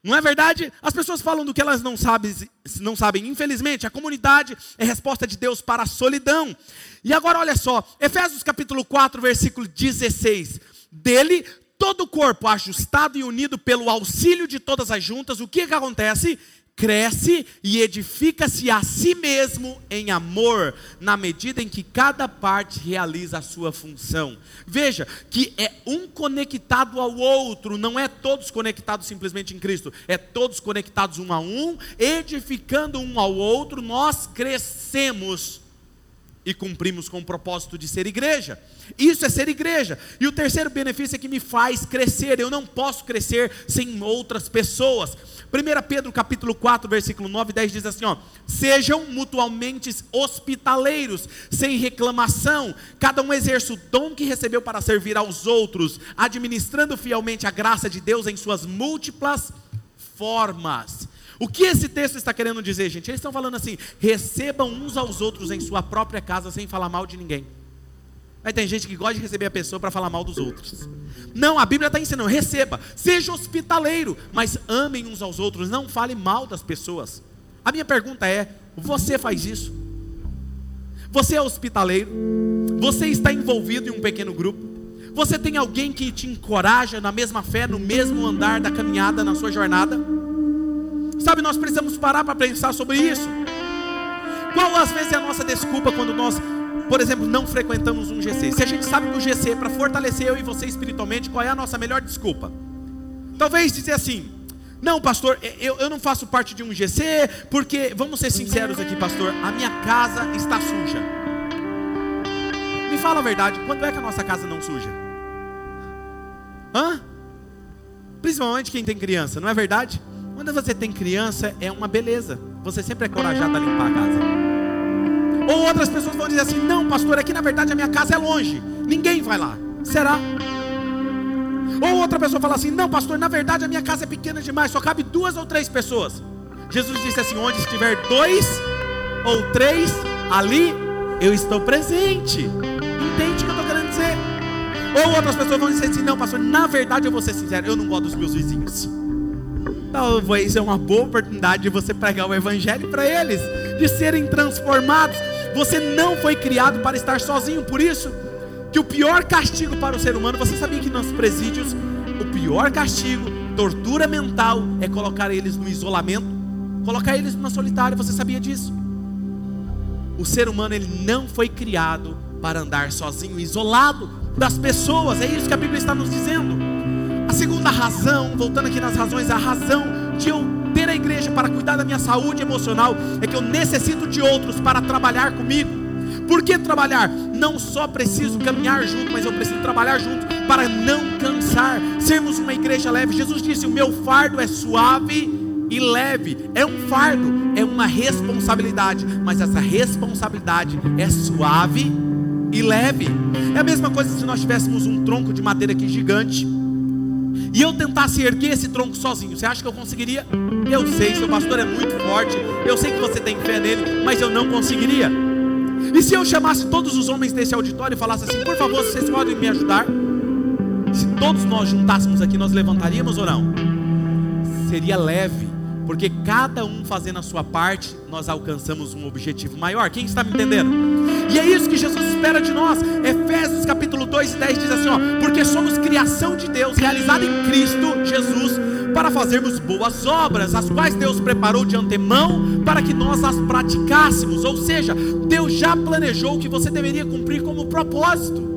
Não é verdade? As pessoas falam do que elas não sabem, não sabem. Infelizmente, a comunidade é resposta de Deus para a solidão. E agora olha só, Efésios capítulo 4, versículo 16. Dele todo o corpo ajustado e unido pelo auxílio de todas as juntas, o que que acontece? Cresce e edifica-se a si mesmo em amor, na medida em que cada parte realiza a sua função. Veja que é um conectado ao outro, não é todos conectados simplesmente em Cristo, é todos conectados um a um, edificando um ao outro, nós crescemos e cumprimos com o propósito de ser igreja. Isso é ser igreja. E o terceiro benefício é que me faz crescer. Eu não posso crescer sem outras pessoas. 1 Pedro capítulo 4, versículo 9 e 10 diz assim: ó, sejam mutualmente hospitaleiros, sem reclamação, cada um exerça o dom que recebeu para servir aos outros, administrando fielmente a graça de Deus em suas múltiplas formas. O que esse texto está querendo dizer, gente? Eles estão falando assim: recebam uns aos outros em sua própria casa sem falar mal de ninguém. Aí tem gente que gosta de receber a pessoa para falar mal dos outros. Não, a Bíblia está ensinando: receba, seja hospitaleiro, mas amem uns aos outros, não fale mal das pessoas. A minha pergunta é: você faz isso? Você é hospitaleiro? Você está envolvido em um pequeno grupo? Você tem alguém que te encoraja na mesma fé, no mesmo andar da caminhada, na sua jornada? Sabe, nós precisamos parar para pensar sobre isso. Qual às vezes é a nossa desculpa quando nós, por exemplo, não frequentamos um GC? Se a gente sabe que o GC é para fortalecer eu e você espiritualmente, qual é a nossa melhor desculpa? Talvez dizer assim: não, pastor, eu, eu não faço parte de um GC, porque, vamos ser sinceros aqui, pastor, a minha casa está suja. Me fala a verdade, quando é que a nossa casa não suja? Hã? Principalmente quem tem criança, não é verdade? Quando você tem criança, é uma beleza. Você sempre é corajado a limpar a casa. Ou outras pessoas vão dizer assim: não, pastor, aqui na verdade a minha casa é longe. Ninguém vai lá. Será? Ou outra pessoa fala assim: não, pastor, na verdade a minha casa é pequena demais, só cabe duas ou três pessoas. Jesus disse assim: onde estiver dois ou três, ali eu estou presente. Entende o que eu estou querendo dizer? Ou outras pessoas vão dizer assim: não, pastor, na verdade eu vou ser sincero, eu não gosto dos meus vizinhos. Talvez é uma boa oportunidade de você pregar o Evangelho para eles, de serem transformados. Você não foi criado para estar sozinho, por isso que o pior castigo para o ser humano, você sabia que nos presídios, o pior castigo, tortura mental, é colocar eles no isolamento, colocar eles na solitária, você sabia disso? O ser humano ele não foi criado para andar sozinho, isolado das pessoas, é isso que a Bíblia está nos dizendo. A segunda razão, voltando aqui nas razões, a razão de eu ter a igreja para cuidar da minha saúde emocional é que eu necessito de outros para trabalhar comigo. Por que trabalhar? Não só preciso caminhar junto, mas eu preciso trabalhar junto para não cansar, sermos uma igreja leve. Jesus disse: O meu fardo é suave e leve. É um fardo, é uma responsabilidade, mas essa responsabilidade é suave e leve. É a mesma coisa se nós tivéssemos um tronco de madeira aqui gigante e eu tentasse erguer esse tronco sozinho, você acha que eu conseguiria? Eu sei, seu pastor é muito forte, eu sei que você tem fé nele, mas eu não conseguiria. E se eu chamasse todos os homens desse auditório e falasse assim, por favor, vocês podem me ajudar? Se todos nós juntássemos aqui, nós levantaríamos ou não? Seria leve, porque cada um fazendo a sua parte, nós alcançamos um objetivo maior. Quem está me entendendo? E é isso que Jesus espera de nós. Efésios capítulo 2 e 10 diz assim: ó, porque somos criação de Deus, realizada em Cristo Jesus, para fazermos boas obras, as quais Deus preparou de antemão para que nós as praticássemos. Ou seja, Deus já planejou o que você deveria cumprir como propósito.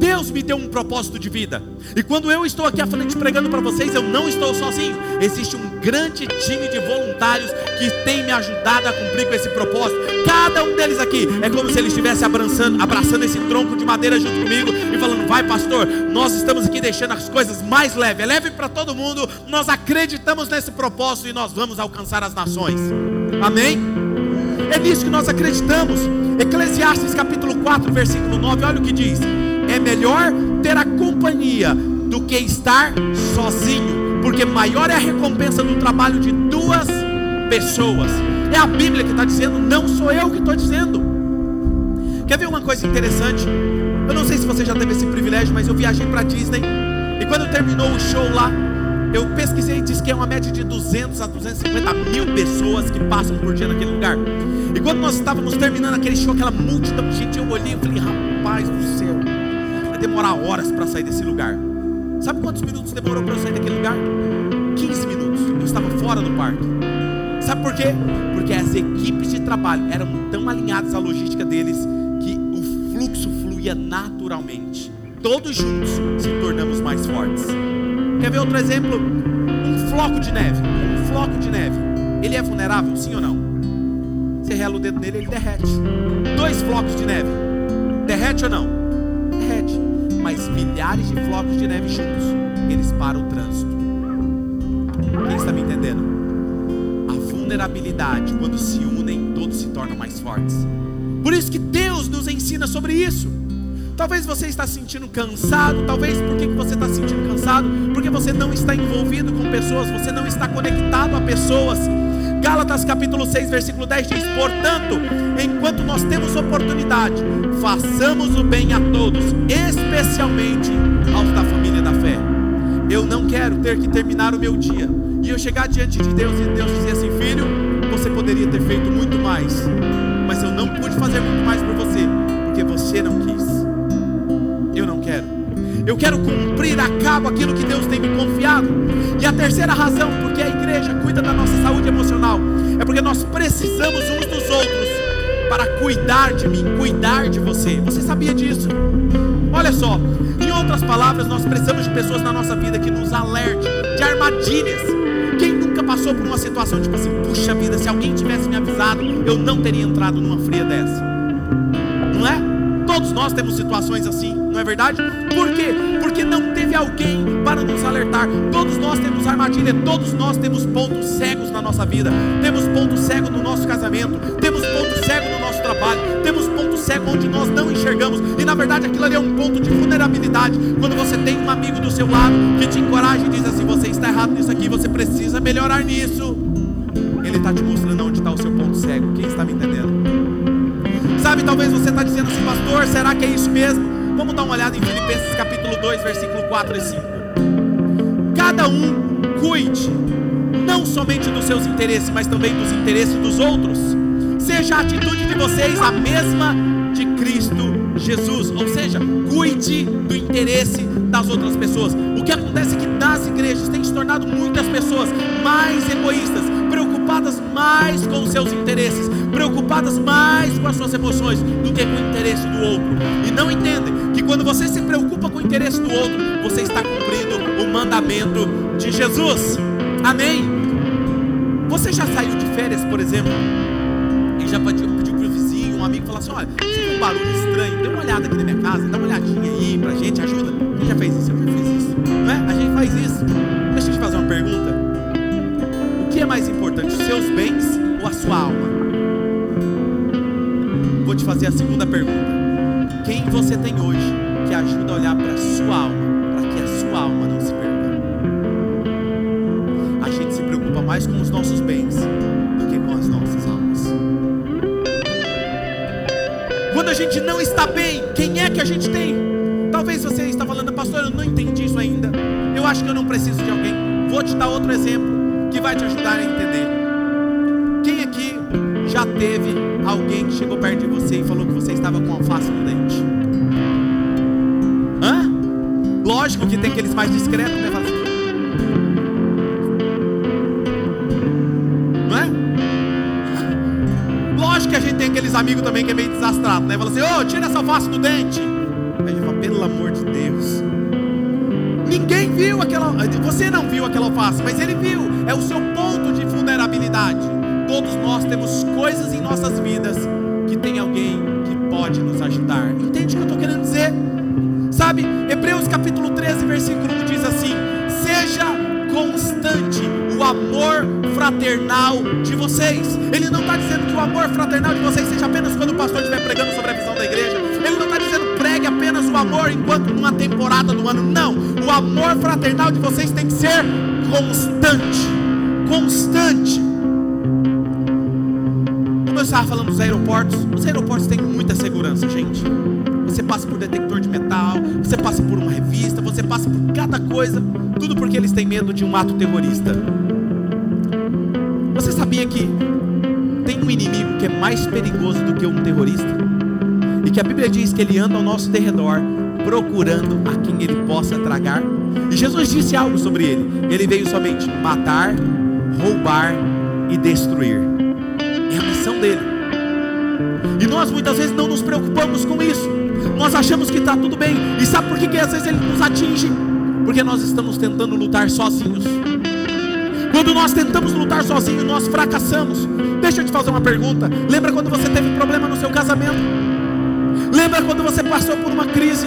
Deus me deu um propósito de vida. E quando eu estou aqui à frente pregando para vocês, eu não estou sozinho. Existe um grande time de voluntários que tem me ajudado a cumprir com esse propósito. Cada um deles aqui é como se ele estivesse abraçando, abraçando esse tronco de madeira junto comigo e falando: "Vai, pastor, nós estamos aqui deixando as coisas mais leves. É leve para todo mundo. Nós acreditamos nesse propósito e nós vamos alcançar as nações." Amém? É nisso que nós acreditamos. Eclesiastes capítulo 4, versículo 9, olha o que diz: é melhor ter a companhia do que estar sozinho, porque maior é a recompensa do trabalho de duas pessoas. É a Bíblia que está dizendo, não sou eu que estou dizendo. Quer ver uma coisa interessante? Eu não sei se você já teve esse privilégio, mas eu viajei para Disney e quando terminou o show lá, eu pesquisei e disse que é uma média de 200 a 250 mil pessoas que passam por dia naquele lugar. E quando nós estávamos terminando aquele show, aquela multidão de gente, eu olhei e falei, rapaz do céu, demorar horas para sair desse lugar. Sabe quantos minutos demorou para eu sair daquele lugar? 15 minutos. Eu estava fora do parque. Sabe por quê? Porque as equipes de trabalho eram tão alinhadas à logística deles que o fluxo fluía naturalmente. Todos juntos se tornamos mais fortes. Quer ver outro exemplo? Um floco de neve. Um floco de neve. Ele é vulnerável, sim ou não? Você rela o dedo ele derrete. Dois flocos de neve. Derrete ou não? Milhares de flocos de neve juntos, eles param o trânsito. Quem está me entendendo? A vulnerabilidade, quando se unem, todos se tornam mais fortes. Por isso que Deus nos ensina sobre isso. Talvez você está se sentindo cansado, talvez por que você está se sentindo cansado? Porque você não está envolvido com pessoas, você não está conectado a pessoas. Gálatas capítulo 6, versículo 10 diz: Portanto, enquanto nós temos oportunidade, façamos o bem a todos, especialmente aos da família da fé. Eu não quero ter que terminar o meu dia e eu chegar diante de Deus e Deus dizer assim: Filho, você poderia ter feito muito mais, mas eu não pude fazer muito mais por você, porque você não quis. Eu não quero. Eu quero cumprir a cabo aquilo que Deus tem me confiado. E a terceira razão, porque a igreja cuida da nossa saúde emocional, é porque nós precisamos uns dos outros para cuidar de mim, cuidar de você. Você sabia disso? Olha só, em outras palavras, nós precisamos de pessoas na nossa vida que nos alerte de armadilhas. Quem nunca passou por uma situação tipo assim, puxa vida, se alguém tivesse me avisado, eu não teria entrado numa fria dessa. Não é? Todos nós temos situações assim, não é verdade? Por quê? Porque não teve alguém para nos alertar. Todos nós temos armadilha, todos nós temos pontos cegos na nossa vida. Temos ponto cego no nosso casamento, temos ponto cego no nosso trabalho, temos ponto cego onde nós não enxergamos. E na verdade aquilo ali é um ponto de vulnerabilidade. Quando você tem um amigo do seu lado que te encoraja e diz assim: você está errado nisso aqui, você precisa melhorar nisso. Ele está te mostrando onde está o seu ponto cego. Quem está me entendendo? Sabe, talvez você está dizendo assim, pastor, será que é isso mesmo? Vamos dar uma olhada em Filipenses capítulo 2, versículo 4 e 5. Cada um cuide, não somente dos seus interesses, mas também dos interesses dos outros. Seja a atitude de vocês a mesma de Cristo Jesus. Ou seja, cuide do interesse das outras pessoas. O que acontece é que nas igrejas tem se tornado muitas pessoas mais egoístas, preocupadas mais com os seus interesses, preocupadas mais com as suas emoções do que com o interesse do outro. E não entendem que quando você se preocupa com o interesse do outro, você está cumprindo o mandamento de Jesus. Amém? Você já saiu de férias, por exemplo, e já pediu, pediu para o vizinho, um amigo, falar assim: olha, se tem um barulho estranho, dê uma olhada aqui na minha casa, dá uma olhadinha aí pra gente, ajuda. Quem já fez isso? Eu já fiz isso. Não é? A gente faz isso. Deixa eu te fazer uma pergunta. O que é mais importante, os seus bens ou a sua alma? Vou te fazer a segunda pergunta. Quem você tem hoje que ajuda a olhar para a sua alma, para que a sua alma não se perca? A gente se preocupa mais com os nossos bens do que com as nossas almas. Quando a gente não está bem, quem é que a gente tem? Talvez você está falando, pastor, eu não entendi isso ainda. Eu acho que eu não preciso de alguém. Vou te dar outro exemplo que vai te ajudar a entender. Quem aqui já teve alguém que chegou perto de você e falou que você estava com alface no dente? Hã? Lógico que tem aqueles mais discretos, né? Assim, é? Lógico que a gente tem aqueles amigos também que é meio desastrado, né? Fala assim, ô, tira essa alface do dente. Aí fala, pelo amor de Deus. Ninguém viu aquela. Você não viu aquela alface, mas ele viu. É o seu ponto de vulnerabilidade. Todos nós temos coisas em nossas vidas que tem alguém que pode nos ajudar. Entende o que eu estou querendo dizer? Sabe, Hebreus capítulo 13, versículo 1 diz assim: Seja constante o amor fraternal de vocês. Ele não está dizendo que o amor fraternal de vocês seja apenas quando o pastor estiver pregando sobre a visão da igreja. Ele não está dizendo pregue apenas o amor enquanto numa temporada do ano. Não. O amor fraternal de vocês tem que ser constante. Constante. Eu estava falando dos aeroportos, os aeroportos têm muita segurança, gente. Você passa por detector de metal, você passa por uma revista, você passa por cada coisa, tudo porque eles têm medo de um ato terrorista. Você sabia que tem um inimigo que é mais perigoso do que um terrorista? E que a Bíblia diz que ele anda ao nosso derredor, procurando a quem ele possa tragar. E Jesus disse algo sobre ele: ele veio somente matar, roubar e destruir. Dele. E nós muitas vezes não nos preocupamos com isso. Nós achamos que está tudo bem. E sabe por que, que às vezes ele nos atinge? Porque nós estamos tentando lutar sozinhos. Quando nós tentamos lutar sozinhos, nós fracassamos. Deixa eu te fazer uma pergunta. Lembra quando você teve problema no seu casamento? Lembra quando você passou por uma crise?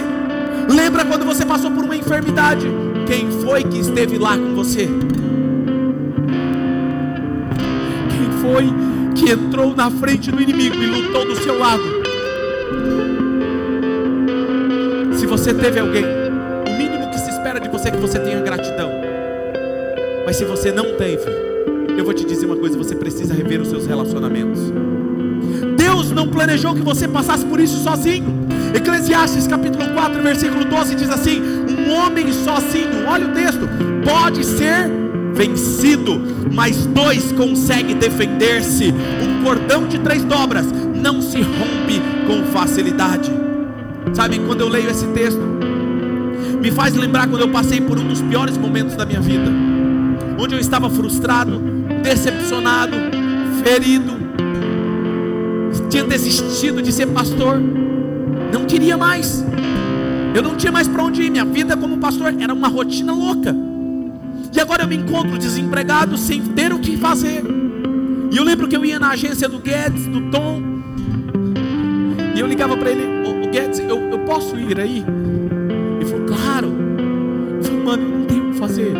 Lembra quando você passou por uma enfermidade? Quem foi que esteve lá com você? Quem foi que entrou na frente do inimigo e lutou do seu lado? Se você teve alguém, o mínimo que se espera de você é que você tenha gratidão. Mas se você não teve, eu vou te dizer uma coisa: você precisa rever os seus relacionamentos. Deus não planejou que você passasse por isso sozinho. Eclesiastes capítulo 4, versículo 12 diz assim: Um homem sozinho, olha o texto, pode ser vencido, mas dois conseguem defender-se. Um cordão de três dobras não se rompe com facilidade. Sabe, quando eu leio esse texto, me faz lembrar quando eu passei por um dos piores momentos da minha vida, onde eu estava frustrado, decepcionado, ferido, tinha desistido de ser pastor, não queria mais, eu não tinha mais para onde ir, minha vida como pastor era uma rotina louca, e agora eu me encontro desempregado, sem ter o que fazer. E eu lembro que eu ia na agência do Guedes, do Tom, e eu ligava para ele: o, Guedes, eu, eu posso ir aí? Ele falou: Claro. Eu falei: Mano, eu não tenho o que fazer.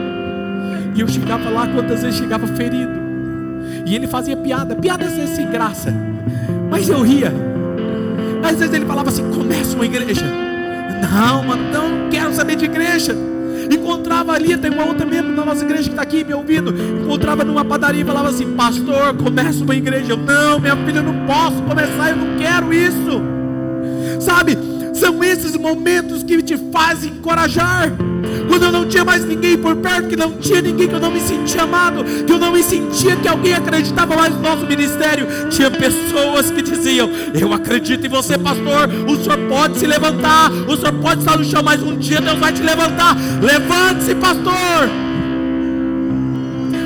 E eu chegava lá, quantas vezes chegava ferido. E ele fazia piada, piada sem graça. Mas eu ria. Às vezes ele falava assim: Começa uma igreja. Não, mano, não quero saber de igreja. Encontrava ali, tem uma outra membro da nossa igreja que está aqui me ouvindo. Encontrava numa padaria e falava assim: Pastor, começa uma igreja. Eu, não, minha filha, eu não posso começar, eu não quero isso. Sabe, são esses momentos que te fazem encorajar. Quando eu não tinha mais ninguém por perto, que não tinha ninguém, que eu não me sentia amado, que eu não me sentia que alguém acreditava mais no nosso ministério, tinha pessoas que diziam: Eu acredito em você, pastor. O senhor pode se levantar, o senhor pode estar no chão, mas um dia Deus vai te levantar. Levante-se, pastor.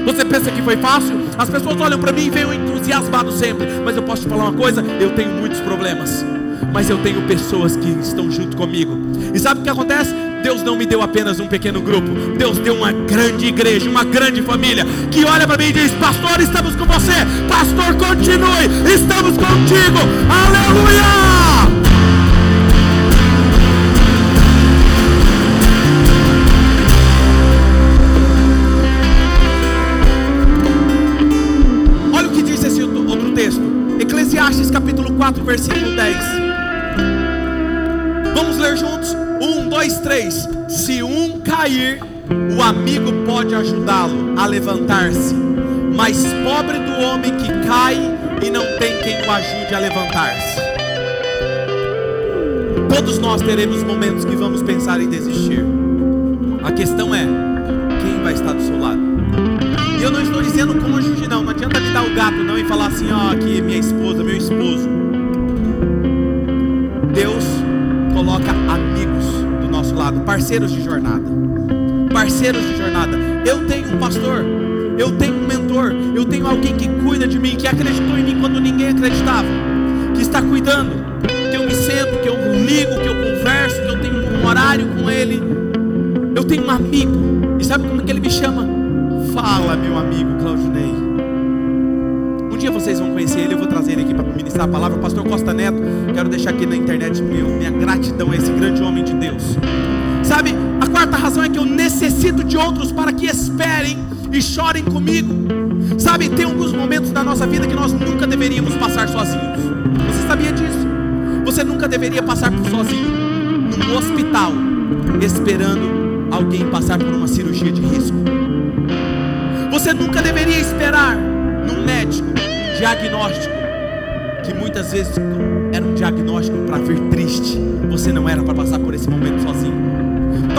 Você pensa que foi fácil? As pessoas olham para mim e veem entusiasmado sempre. Mas eu posso te falar uma coisa: eu tenho muitos problemas mas eu tenho pessoas que estão junto comigo. E sabe o que acontece? Deus não me deu apenas um pequeno grupo, Deus deu uma grande igreja, uma grande família, que olha para mim e diz: Pastor, estamos com você, Pastor, continue, estamos contigo, aleluia! Cair, o amigo pode ajudá-lo a levantar-se. Mas pobre do homem que cai e não tem quem o ajude a levantar-se. Todos nós teremos momentos que vamos pensar em desistir. A questão é: quem vai estar do seu lado? E eu não estou dizendo cônjuge, não. Não adianta me dar o gato, não, e falar assim: ó, oh, aqui minha esposa, meu esposo. Deus coloca amigos do nosso lado, parceiros de jornada. Parceiros de jornada. Eu tenho um pastor, eu tenho um mentor, eu tenho alguém que cuida de mim, que acreditou em mim quando ninguém acreditava, que está cuidando, que eu me sento, que eu ligo, que eu converso, que eu tenho um horário com ele. Eu tenho um amigo, e sabe como é que ele me chama? Fala, meu amigo Claudinei. Um dia vocês vão conhecer ele, eu vou trazer ele aqui para ministrar a palavra. Pastor Costa Neto, quero deixar aqui na internet meu, minha gratidão a esse grande homem de Deus. Sabe, quarta razão é que eu necessito de outros para que esperem e chorem comigo. Sabe, tem alguns momentos da nossa vida que nós nunca deveríamos passar sozinhos. Você sabia disso? Você nunca deveria passar por sozinho num hospital esperando alguém passar por uma cirurgia de risco. Você nunca deveria esperar num médico diagnóstico que muitas vezes era um diagnóstico para vir triste. Você não era para passar por esse momento sozinho.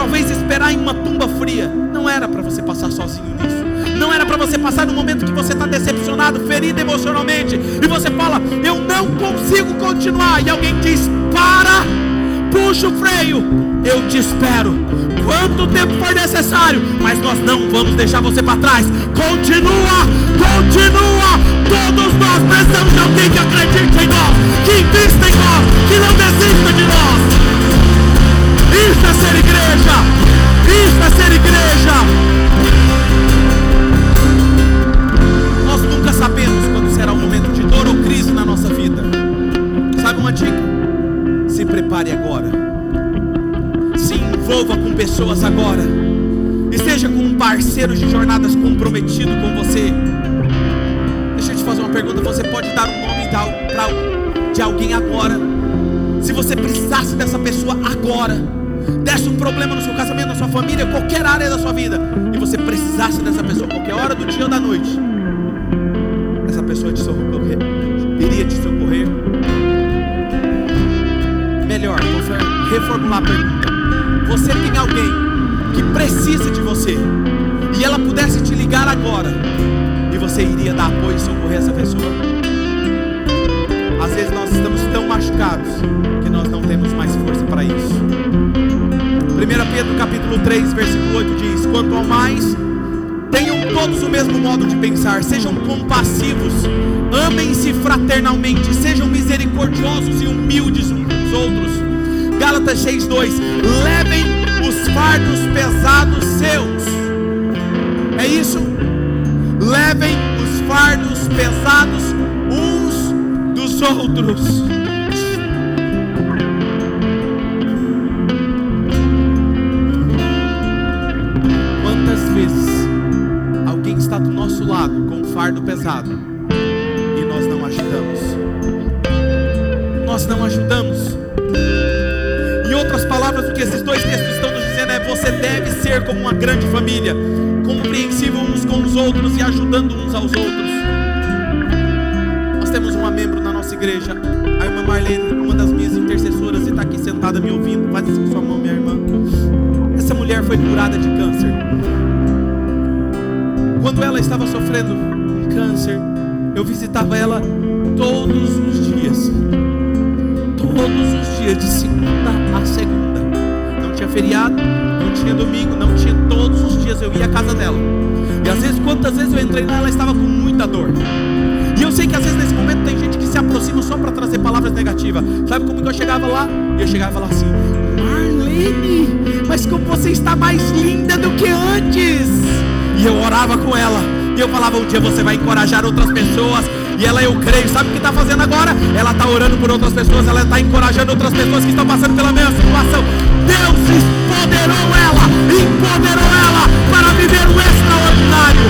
Talvez esperar em uma tumba fria não era para você passar sozinho nisso. Não era para você passar no momento que você está decepcionado, ferido emocionalmente, e você fala, eu não consigo continuar, e alguém diz, para, puxa o freio, eu te espero. Quanto tempo for necessário, mas nós não vamos deixar você para trás. Continua, continua. Todos nós precisamos de alguém que acredite em nós, que agora desse um problema no seu casamento, na sua família, qualquer área da sua vida, e você precisasse dessa pessoa qualquer hora do dia ou da noite, essa pessoa te socorrer, iria te socorrer. Melhor, vou reformular a pergunta. Você tem alguém que precisa de você, e ela pudesse te ligar agora, e você iria dar apoio e socorrer essa pessoa? Às vezes nós estamos tão machucados que nós não temos mais força para isso. 1 Pedro capítulo 3, versículo 8 diz: Quanto ao mais, tenham todos o mesmo modo de pensar, sejam compassivos, amem-se fraternalmente, sejam misericordiosos e humildes uns com os outros. Gálatas 6:2 Levem os fardos pesados seus. É isso? Levem os fardos pesados uns dos outros. Nós não ajudamos. Em outras palavras, o que esses dois textos estão nos dizendo é: você deve ser como uma grande família, compreensível uns com os outros e ajudando uns aos outros. Nós temos uma membro na nossa igreja, a irmã Marlene, uma das minhas intercessoras, e está aqui sentada me ouvindo. Faz isso com sua mão, minha irmã. Essa mulher foi curada de câncer. Quando ela estava sofrendo câncer, eu visitava ela todos os dias. Todos os dias, de segunda a segunda. Não tinha feriado, não tinha domingo, não tinha. Todos os dias eu ia à casa dela. E às vezes, quantas vezes eu entrei lá, ela estava com muita dor. E eu sei que às vezes nesse momento tem gente que se aproxima só para trazer palavras negativas. Sabe como que eu chegava lá? Eu chegava falava assim: Marlene, mas como você está mais linda do que antes. E eu orava com ela. E eu falava, um dia você vai encorajar outras pessoas. E ela, eu creio, sabe o que está fazendo agora? Ela está orando por outras pessoas, ela está encorajando outras pessoas que estão passando pela mesma situação. Deus empoderou ela, empoderou ela para viver o extraordinário.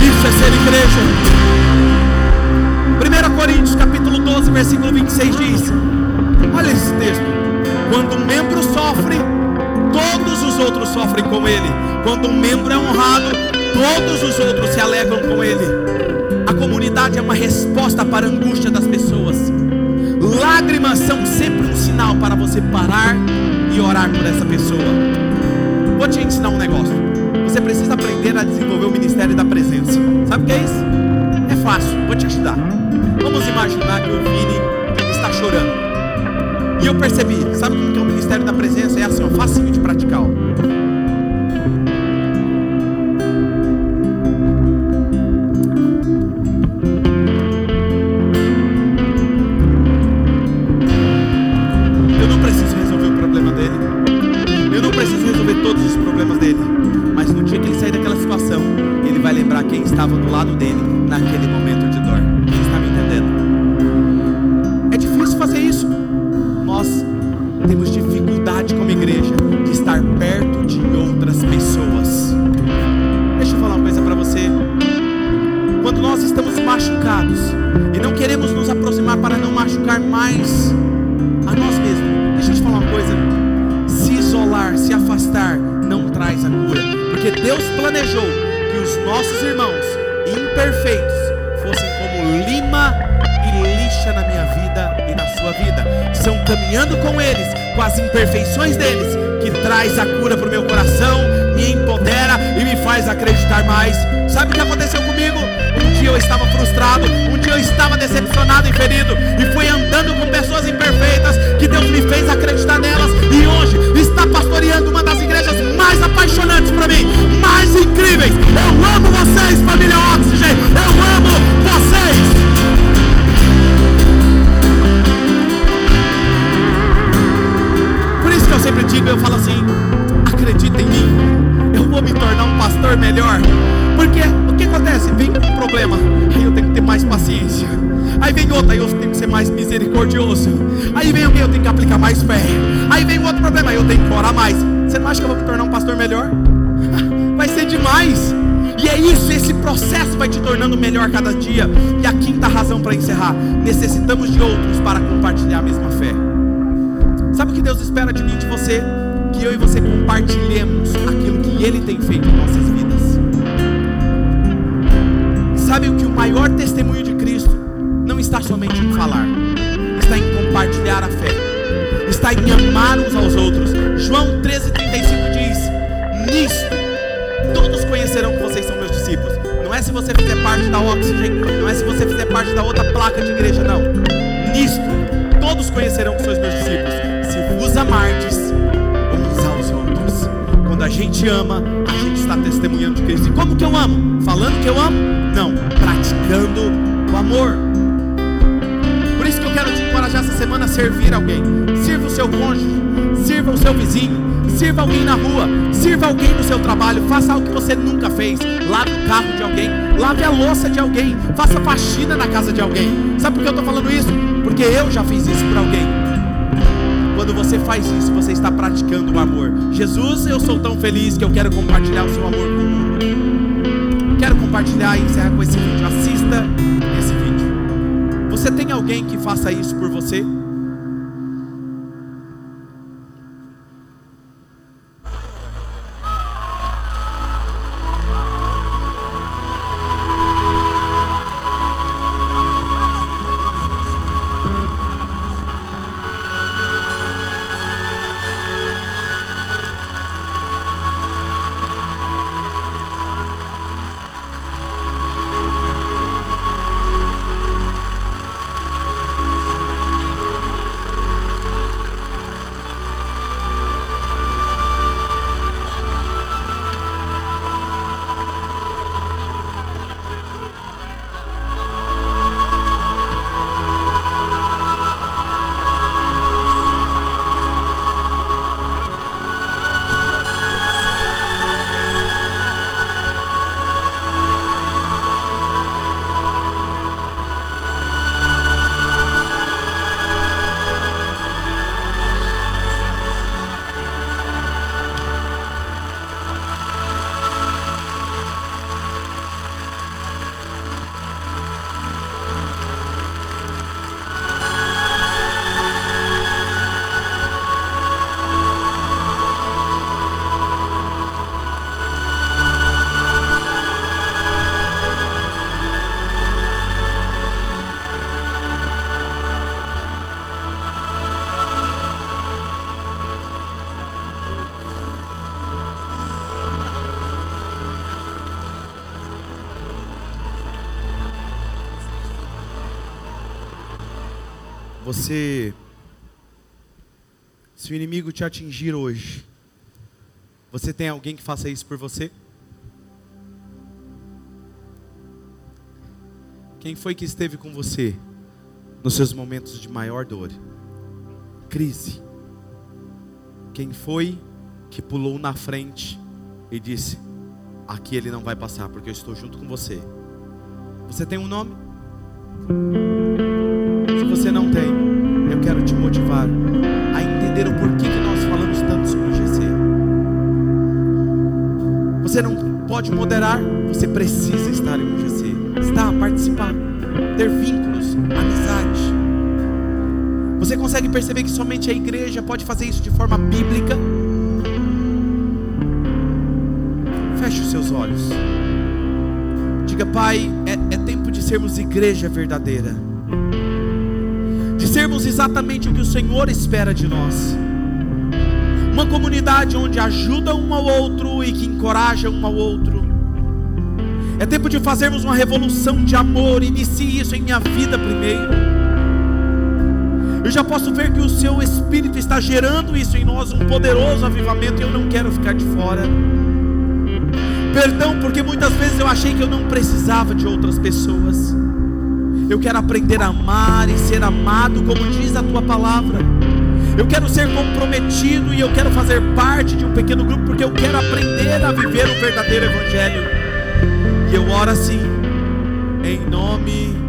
Isso é ser igreja. 1 Coríntios capítulo 12, versículo 26 diz: Olha esse texto. Quando um membro sofre, todos os outros sofrem com ele. Quando um membro é honrado, todos os outros se alegram com ele. A comunidade é uma resposta para a angústia das pessoas. Lágrimas são sempre um sinal para você parar e orar por essa pessoa. Vou te ensinar um negócio. Você precisa aprender a desenvolver o ministério da presença. Sabe o que é isso? É fácil, vou te ajudar. Vamos imaginar que o Vini está chorando. E eu percebi, sabe como que é o ministério da presença? É assim, ó, facinho de praticar. Ó. dele. Mas no dia que ele sair daquela situação, ele vai lembrar quem estava do lado dele nossos irmãos imperfeitos fossem como lima e lixa na minha vida e na sua vida. São caminhando com eles, com as imperfeições deles, que traz a cura para o meu coração, me empodera e me faz acreditar mais. Sabe o que aconteceu comigo? Um dia eu estava frustrado, um dia eu estava decepcionado e ferido, e fui andando com pessoas imperfeitas que Deus me fez acreditar nelas, e hoje está pastoreando uma das igrejas mais apaixonantes para mim, mais incríveis. Eu amo vocês, família Oxygen, eu amo vocês. que eu sempre digo, eu falo assim: acredita em mim, eu vou me tornar um pastor melhor. Porque o que acontece? Vem um problema, aí eu tenho que ter mais paciência. Aí vem outra, aí eu tenho que ser mais misericordioso. Aí vem alguém, eu tenho que aplicar mais fé. Aí vem outro problema, aí eu tenho que orar mais. Você não acha que eu vou me tornar um pastor melhor? Vai ser demais. E é isso, esse processo vai te tornando melhor cada dia. E a quinta razão para encerrar: necessitamos de outros para compartilhar a mesma fé. Sabe o que Deus espera de mim e de você? Que eu e você compartilhemos aquilo que Ele tem feito em nossas vidas. Sabe o que o maior testemunho de Cristo não está somente em falar, está em compartilhar a fé, está em amar uns aos outros. João 13,35 diz: Nisto todos conhecerão que vocês são meus discípulos. Não é se você fizer parte da Oxygen, não é se você fizer parte da outra placa de igreja, não. Nisto todos conhecerão que sois meus discípulos vos amardes uns aos outros. Quando a gente ama, a gente está testemunhando de Cristo. E como que eu amo? Falando que eu amo? Não, praticando o amor. Por isso que eu quero te encorajar essa semana a servir alguém. Sirva o seu cônjuge, sirva o seu vizinho, sirva alguém na rua, sirva alguém no seu trabalho, faça algo que você nunca fez. Lave o carro de alguém, lave a louça de alguém, faça faxina na casa de alguém. Sabe por que eu estou falando isso? Porque eu já fiz isso por alguém. Quando você faz isso, você está praticando o amor. Jesus, eu sou tão feliz que eu quero compartilhar o seu amor com o mundo. Quero compartilhar e encerrar com esse vídeo. Assista esse vídeo. Você tem alguém que faça isso por você? Você, se o inimigo te atingir hoje, você tem alguém que faça isso por você? Quem foi que esteve com você nos seus momentos de maior dor, crise? Quem foi que pulou na frente e disse: Aqui ele não vai passar, porque eu estou junto com você? Você tem um nome? Pode moderar, você precisa estar em um GC, estar, participar, ter vínculos, amizade. Você consegue perceber que somente a igreja pode fazer isso de forma bíblica? Feche os seus olhos. Diga, Pai, é, é tempo de sermos igreja verdadeira sermos exatamente o que o Senhor espera de nós. uma comunidade onde ajuda um ao outro e que encoraja um ao outro. É tempo de fazermos uma revolução de amor. Inicie isso em minha vida primeiro. Eu já posso ver que o seu Espírito está gerando isso em nós, um poderoso avivamento, e eu não quero ficar de fora. Perdão, porque muitas vezes eu achei que eu não precisava de outras pessoas. Eu quero aprender a amar e ser amado, como diz a tua palavra. Eu quero ser comprometido e eu quero fazer parte de um pequeno grupo, porque eu quero aprender a viver o verdadeiro Evangelho. E eu oro assim, em nome